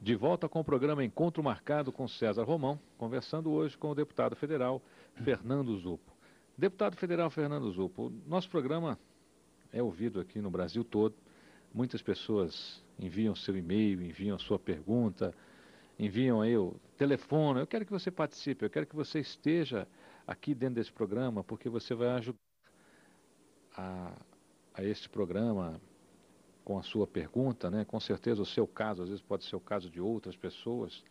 De volta com o programa Encontro Marcado com César Romão, conversando hoje com o deputado federal Fernando Zupo. Deputado federal Fernando Zupo, nosso programa é ouvido aqui no Brasil todo. Muitas pessoas enviam seu e-mail, enviam sua pergunta, enviam aí o telefone. Eu quero que você participe, eu quero que você esteja aqui dentro desse programa, porque você vai ajudar a, a este programa com a sua pergunta, né? Com certeza o seu caso, às vezes pode ser o caso de outras pessoas.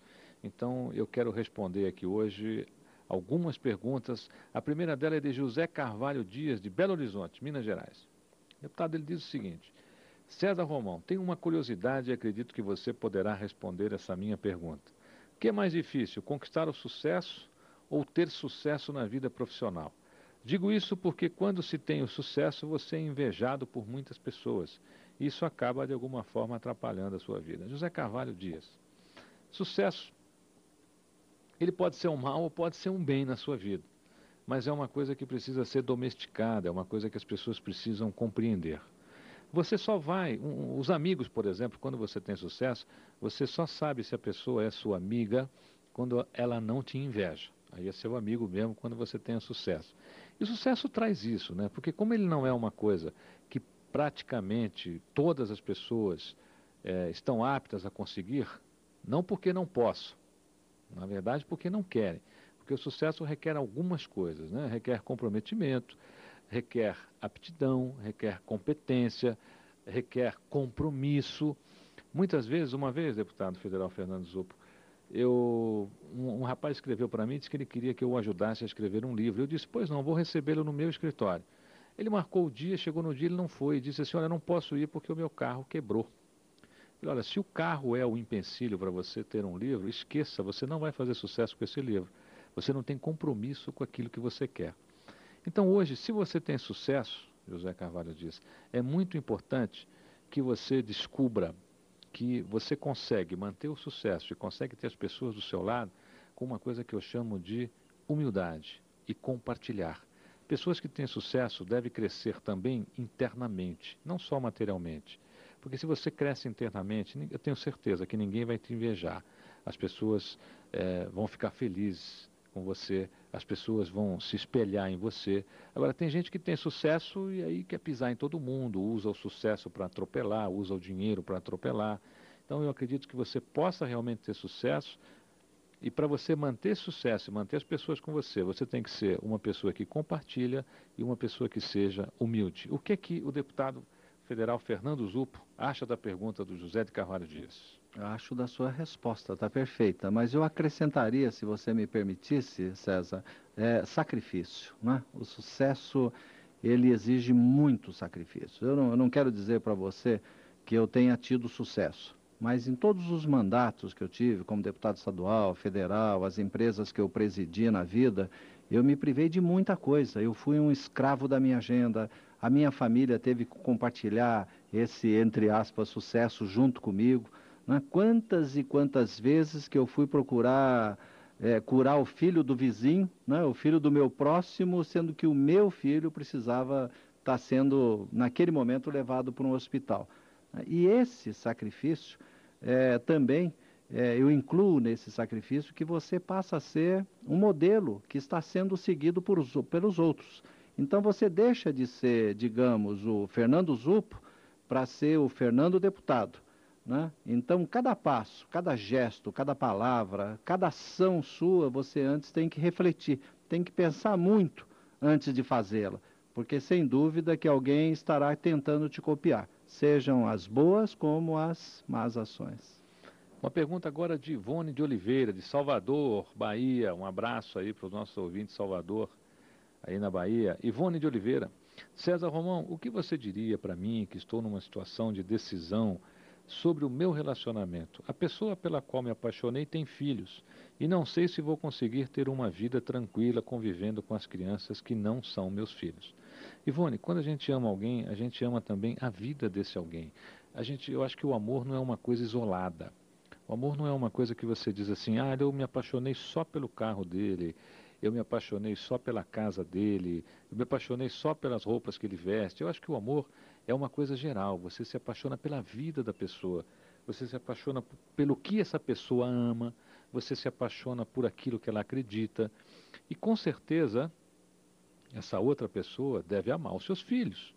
Então eu quero responder aqui hoje algumas perguntas. A primeira dela é de José Carvalho Dias, de Belo Horizonte, Minas Gerais. O deputado ele diz o seguinte: César Romão, tenho uma curiosidade e acredito que você poderá responder essa minha pergunta. O que é mais difícil, conquistar o sucesso ou ter sucesso na vida profissional? Digo isso porque quando se tem o sucesso, você é invejado por muitas pessoas isso acaba de alguma forma atrapalhando a sua vida. José Carvalho Dias. Sucesso, ele pode ser um mal ou pode ser um bem na sua vida, mas é uma coisa que precisa ser domesticada, é uma coisa que as pessoas precisam compreender. Você só vai, um, os amigos, por exemplo, quando você tem sucesso, você só sabe se a pessoa é sua amiga quando ela não te inveja. Aí é seu amigo mesmo quando você tem sucesso. E o sucesso traz isso, né? Porque como ele não é uma coisa que praticamente todas as pessoas é, estão aptas a conseguir, não porque não possam, na verdade porque não querem. Porque o sucesso requer algumas coisas, né? requer comprometimento, requer aptidão, requer competência, requer compromisso. Muitas vezes, uma vez, deputado federal Fernando Zupo, eu, um, um rapaz escreveu para mim disse que ele queria que eu o ajudasse a escrever um livro. Eu disse, pois não, vou recebê-lo no meu escritório. Ele marcou o dia, chegou no dia, ele não foi. Disse assim: Olha, não posso ir porque o meu carro quebrou. Ele, olha, se o carro é o empecilho para você ter um livro, esqueça, você não vai fazer sucesso com esse livro. Você não tem compromisso com aquilo que você quer. Então, hoje, se você tem sucesso, José Carvalho diz, é muito importante que você descubra que você consegue manter o sucesso e consegue ter as pessoas do seu lado com uma coisa que eu chamo de humildade e compartilhar. Pessoas que têm sucesso devem crescer também internamente, não só materialmente. Porque se você cresce internamente, eu tenho certeza que ninguém vai te invejar. As pessoas é, vão ficar felizes com você, as pessoas vão se espelhar em você. Agora, tem gente que tem sucesso e aí quer pisar em todo mundo, usa o sucesso para atropelar, usa o dinheiro para atropelar. Então, eu acredito que você possa realmente ter sucesso e para você manter sucesso, manter as pessoas com você, você tem que ser uma pessoa que compartilha e uma pessoa que seja humilde. O que é que o deputado federal Fernando Zupo acha da pergunta do José de Carvalho Dias? Acho da sua resposta, está perfeita, mas eu acrescentaria, se você me permitisse, César, é, sacrifício. Né? O sucesso, ele exige muito sacrifício. Eu não, eu não quero dizer para você que eu tenha tido sucesso. Mas em todos os mandatos que eu tive, como deputado estadual, federal, as empresas que eu presidi na vida, eu me privei de muita coisa. Eu fui um escravo da minha agenda. A minha família teve que compartilhar esse, entre aspas, sucesso junto comigo. Né? Quantas e quantas vezes que eu fui procurar é, curar o filho do vizinho, né? o filho do meu próximo, sendo que o meu filho precisava estar tá sendo, naquele momento, levado para um hospital. E esse sacrifício é, também é, eu incluo nesse sacrifício que você passa a ser um modelo que está sendo seguido por, pelos outros. Então você deixa de ser, digamos, o Fernando Zupo para ser o Fernando deputado. Né? Então, cada passo, cada gesto, cada palavra, cada ação sua, você antes tem que refletir, tem que pensar muito antes de fazê-la, porque sem dúvida que alguém estará tentando te copiar sejam as boas como as más ações. Uma pergunta agora de Ivone de Oliveira, de Salvador, Bahia. Um abraço aí para os nossos ouvintes de Salvador, aí na Bahia. Ivone de Oliveira. César Romão, o que você diria para mim que estou numa situação de decisão sobre o meu relacionamento? A pessoa pela qual me apaixonei tem filhos e não sei se vou conseguir ter uma vida tranquila convivendo com as crianças que não são meus filhos. Ivone, quando a gente ama alguém, a gente ama também a vida desse alguém. A gente, eu acho que o amor não é uma coisa isolada. O amor não é uma coisa que você diz assim, ah, eu me apaixonei só pelo carro dele, eu me apaixonei só pela casa dele, eu me apaixonei só pelas roupas que ele veste. Eu acho que o amor é uma coisa geral, você se apaixona pela vida da pessoa. você se apaixona pelo que essa pessoa ama, você se apaixona por aquilo que ela acredita. E com certeza, essa outra pessoa deve amar os seus filhos.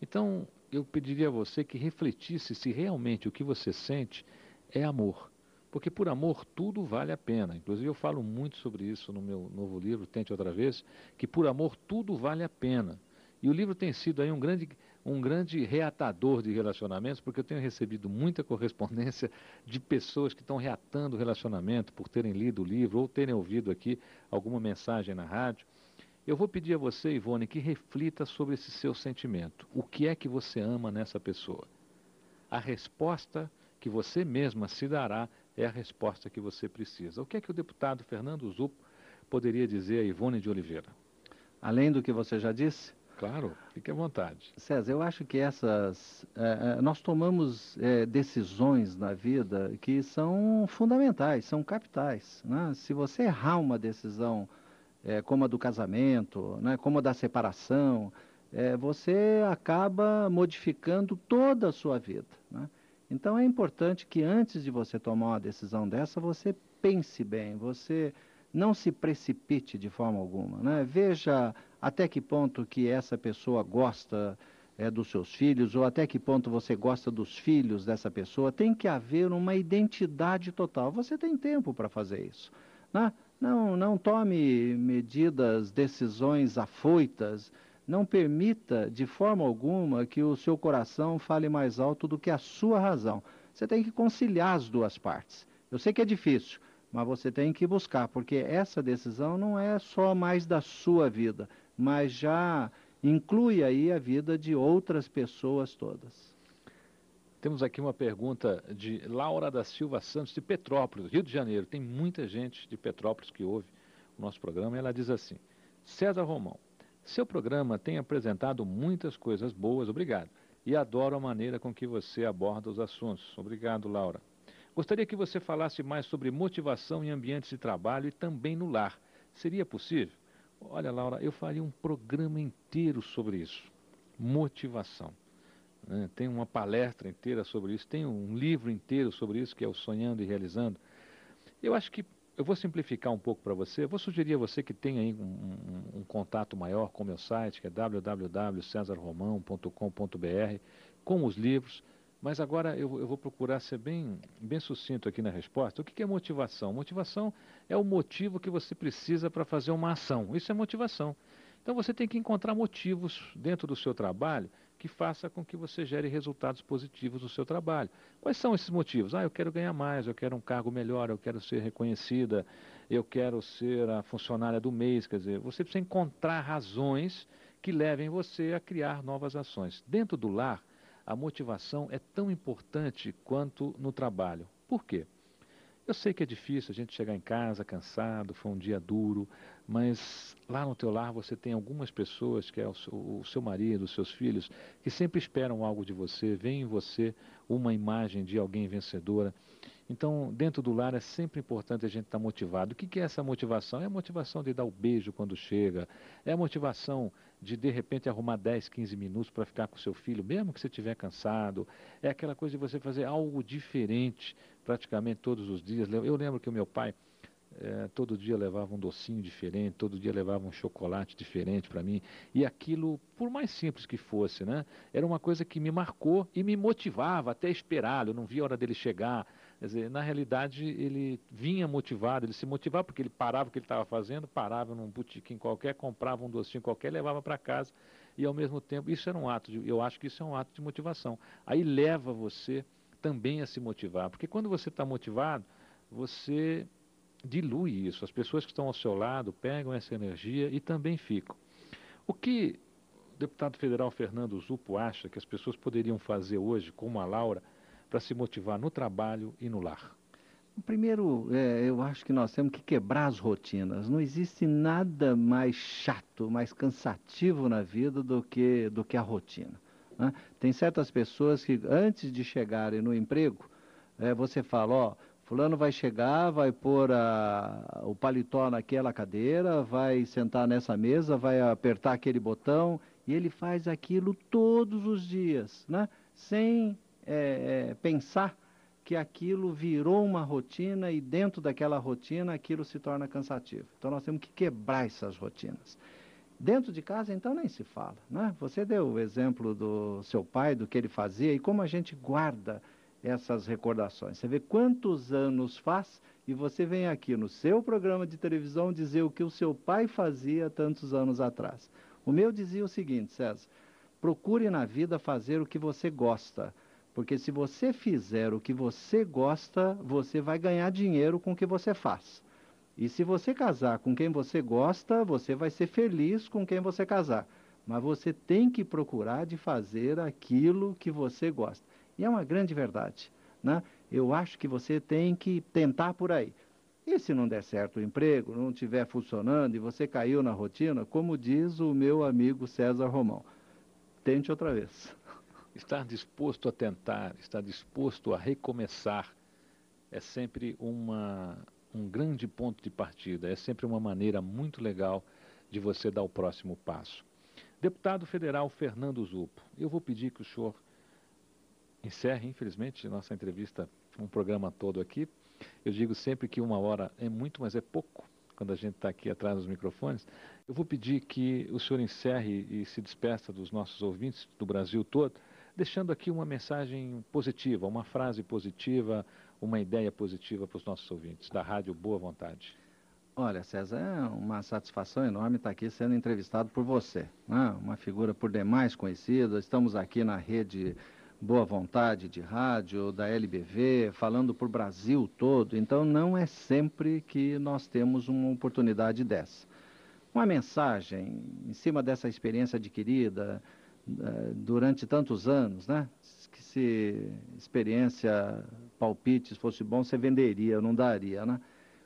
Então, eu pediria a você que refletisse se realmente o que você sente é amor. Porque por amor tudo vale a pena. Inclusive eu falo muito sobre isso no meu novo livro, Tente Outra Vez, que por amor tudo vale a pena. E o livro tem sido aí um grande, um grande reatador de relacionamentos, porque eu tenho recebido muita correspondência de pessoas que estão reatando o relacionamento por terem lido o livro ou terem ouvido aqui alguma mensagem na rádio. Eu vou pedir a você, Ivone, que reflita sobre esse seu sentimento. O que é que você ama nessa pessoa? A resposta que você mesma se dará é a resposta que você precisa. O que é que o deputado Fernando Zupo poderia dizer a Ivone de Oliveira? Além do que você já disse? Claro, fique à vontade. César, eu acho que essas. É, nós tomamos é, decisões na vida que são fundamentais, são capitais. Né? Se você errar uma decisão é, como a do casamento, né, como a da separação, é, você acaba modificando toda a sua vida. Né? Então é importante que antes de você tomar uma decisão dessa, você pense bem, você não se precipite de forma alguma. Né? Veja até que ponto que essa pessoa gosta é, dos seus filhos, ou até que ponto você gosta dos filhos dessa pessoa. Tem que haver uma identidade total. Você tem tempo para fazer isso. Né? Não, não tome medidas, decisões afoitas. Não permita de forma alguma que o seu coração fale mais alto do que a sua razão. Você tem que conciliar as duas partes. Eu sei que é difícil, mas você tem que buscar, porque essa decisão não é só mais da sua vida, mas já inclui aí a vida de outras pessoas todas. Temos aqui uma pergunta de Laura da Silva Santos, de Petrópolis, Rio de Janeiro. Tem muita gente de Petrópolis que ouve o nosso programa ela diz assim: César Romão, seu programa tem apresentado muitas coisas boas, obrigado. E adoro a maneira com que você aborda os assuntos. Obrigado, Laura. Gostaria que você falasse mais sobre motivação em ambientes de trabalho e também no lar. Seria possível? Olha, Laura, eu faria um programa inteiro sobre isso. Motivação. Né? Tem uma palestra inteira sobre isso, tem um livro inteiro sobre isso, que é o Sonhando e Realizando. Eu acho que eu vou simplificar um pouco para você. Eu vou sugerir a você que tenha aí um, um, um contato maior com o meu site, que é www.cesarromão.com.br, com os livros. Mas agora eu, eu, vou procurar ser bem, bem sucinto aqui na resposta. O que, que é motivação? Motivação é o motivo que você precisa para fazer uma ação. Isso é motivação. Então você tem que encontrar motivos dentro do seu trabalho que faça com que você gere resultados positivos no seu trabalho. Quais são esses motivos? Ah, eu quero ganhar mais, eu quero um cargo melhor, eu quero ser reconhecida, eu quero ser a funcionária do mês. Quer dizer, você precisa encontrar razões que levem você a criar novas ações. Dentro do lar, a motivação é tão importante quanto no trabalho. Por quê? Eu sei que é difícil a gente chegar em casa cansado, foi um dia duro, mas lá no teu lar você tem algumas pessoas, que é o seu, o seu marido, os seus filhos, que sempre esperam algo de você, veem em você uma imagem de alguém vencedora. Então, dentro do lar é sempre importante a gente estar motivado. O que é essa motivação? É a motivação de dar o beijo quando chega, é a motivação de de repente arrumar 10, 15 minutos para ficar com seu filho, mesmo que você estiver cansado. É aquela coisa de você fazer algo diferente praticamente todos os dias. Eu lembro que o meu pai é, todo dia levava um docinho diferente, todo dia levava um chocolate diferente para mim. E aquilo, por mais simples que fosse, né, era uma coisa que me marcou e me motivava até esperá-lo. Eu não via a hora dele chegar. Quer dizer, na realidade, ele vinha motivado, ele se motivava porque ele parava o que ele estava fazendo, parava num botequim qualquer, comprava um docinho qualquer, levava para casa. E ao mesmo tempo, isso era um ato, de, eu acho que isso é um ato de motivação. Aí leva você também a se motivar, porque quando você está motivado, você dilui isso. As pessoas que estão ao seu lado pegam essa energia e também ficam. O que o deputado federal Fernando Zupo acha que as pessoas poderiam fazer hoje, como a Laura, para se motivar no trabalho e no lar? Primeiro, é, eu acho que nós temos que quebrar as rotinas. Não existe nada mais chato, mais cansativo na vida do que, do que a rotina. Né? Tem certas pessoas que, antes de chegarem no emprego, é, você fala, ó, fulano vai chegar, vai pôr a, o paletó naquela cadeira, vai sentar nessa mesa, vai apertar aquele botão, e ele faz aquilo todos os dias, né? sem é, é, pensar que aquilo virou uma rotina e dentro daquela rotina aquilo se torna cansativo. Então nós temos que quebrar essas rotinas. Dentro de casa, então, nem se fala. Né? Você deu o exemplo do seu pai, do que ele fazia e como a gente guarda essas recordações. Você vê quantos anos faz e você vem aqui no seu programa de televisão dizer o que o seu pai fazia tantos anos atrás. O meu dizia o seguinte, César: procure na vida fazer o que você gosta. Porque se você fizer o que você gosta, você vai ganhar dinheiro com o que você faz. E se você casar com quem você gosta, você vai ser feliz com quem você casar. Mas você tem que procurar de fazer aquilo que você gosta. E é uma grande verdade. Né? Eu acho que você tem que tentar por aí. E se não der certo o emprego, não estiver funcionando e você caiu na rotina, como diz o meu amigo César Romão, tente outra vez. Estar disposto a tentar, estar disposto a recomeçar, é sempre uma, um grande ponto de partida, é sempre uma maneira muito legal de você dar o próximo passo. Deputado Federal Fernando Zupo, eu vou pedir que o senhor encerre, infelizmente, nossa entrevista, um programa todo aqui. Eu digo sempre que uma hora é muito, mas é pouco, quando a gente está aqui atrás dos microfones. Eu vou pedir que o senhor encerre e se despeça dos nossos ouvintes do Brasil todo, deixando aqui uma mensagem positiva, uma frase positiva, uma ideia positiva para os nossos ouvintes da Rádio Boa Vontade. Olha, César, é uma satisfação enorme estar aqui sendo entrevistado por você, né? uma figura por demais conhecida. Estamos aqui na rede Boa Vontade de rádio, da LBV, falando por Brasil todo. Então, não é sempre que nós temos uma oportunidade dessa. Uma mensagem em cima dessa experiência adquirida durante tantos anos, né? Que se experiência palpites fosse bom, você venderia, não daria, né?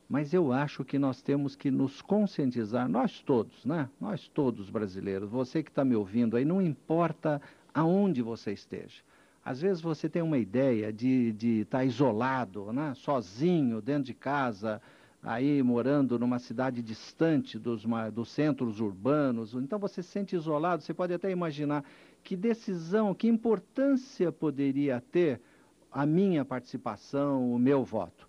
Mas eu acho que nós temos que nos conscientizar, nós todos, né? Nós todos brasileiros, você que está me ouvindo aí, não importa aonde você esteja. Às vezes você tem uma ideia de estar tá isolado, né? sozinho, dentro de casa, aí morando numa cidade distante dos, dos centros urbanos. Então você se sente isolado, você pode até imaginar que decisão, que importância poderia ter a minha participação, o meu voto.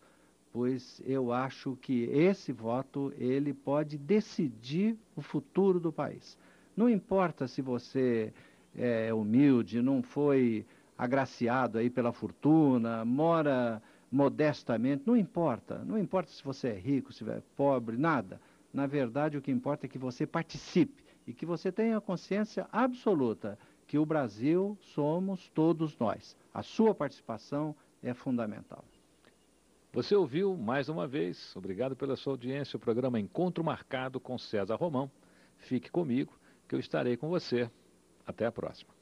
Pois eu acho que esse voto, ele pode decidir o futuro do país. Não importa se você é humilde, não foi agraciado aí pela fortuna, mora modestamente, não importa. Não importa se você é rico, se é pobre, nada. Na verdade, o que importa é que você participe e que você tenha consciência absoluta que o Brasil somos todos nós. A sua participação é fundamental. Você ouviu mais uma vez, obrigado pela sua audiência, o programa Encontro Marcado com César Romão. Fique comigo, que eu estarei com você. Até a próxima.